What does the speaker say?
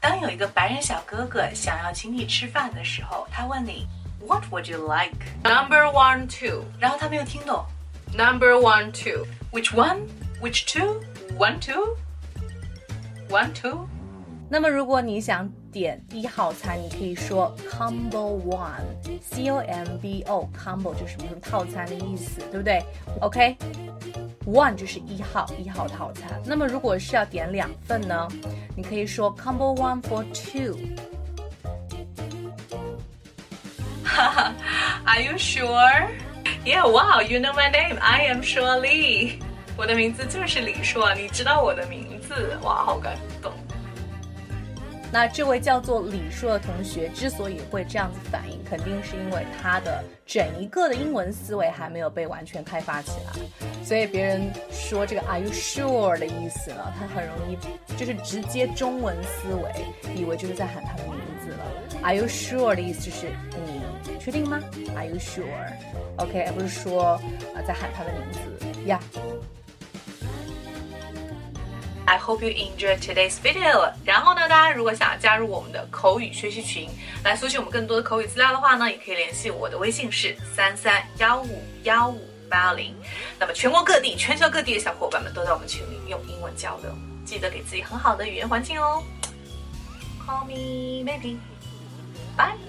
当有一个白人小哥哥想要请你吃饭的时候，他问你 What would you like? Number one, two. 然后他没有听懂 Number one, two. Which one? Which two? One two? One two? 那么如果你想点一号餐，你可以说 combo one，C O M B O，combo 就是什么什么套餐的意思，对不对？OK，one 就是一号一号套餐。那么如果是要点两份呢，你可以说 combo one for two。 Are you sure? Yeah, wow, you know my name. I am 说李。我的名字就是李硕，你知道我的名字？哇，好感动。 那这位叫做李硕的同学之所以会这样子反应，肯定是因为他的整一个的英文思维还没有被完全开发起来，所以别人说这个 Are you sure 的意思呢，他很容易就是直接中文思维，以为就是在喊他的名字了。Are you sure 的意思就是你确定吗？Are you sure？OK，、而不是说啊、在喊他的名字呀。Hope you enjoy today's video。然后呢，大家如果想要加入我们的口语学习群，来索取我们更多的口语资料的话呢，也可以联系我的微信是三三幺五幺五八零。那么全国各地、全球各地的小伙伴们都在我们群里用英文交流，记得给自己很好的语言环境哦。Call me maybe。Bye。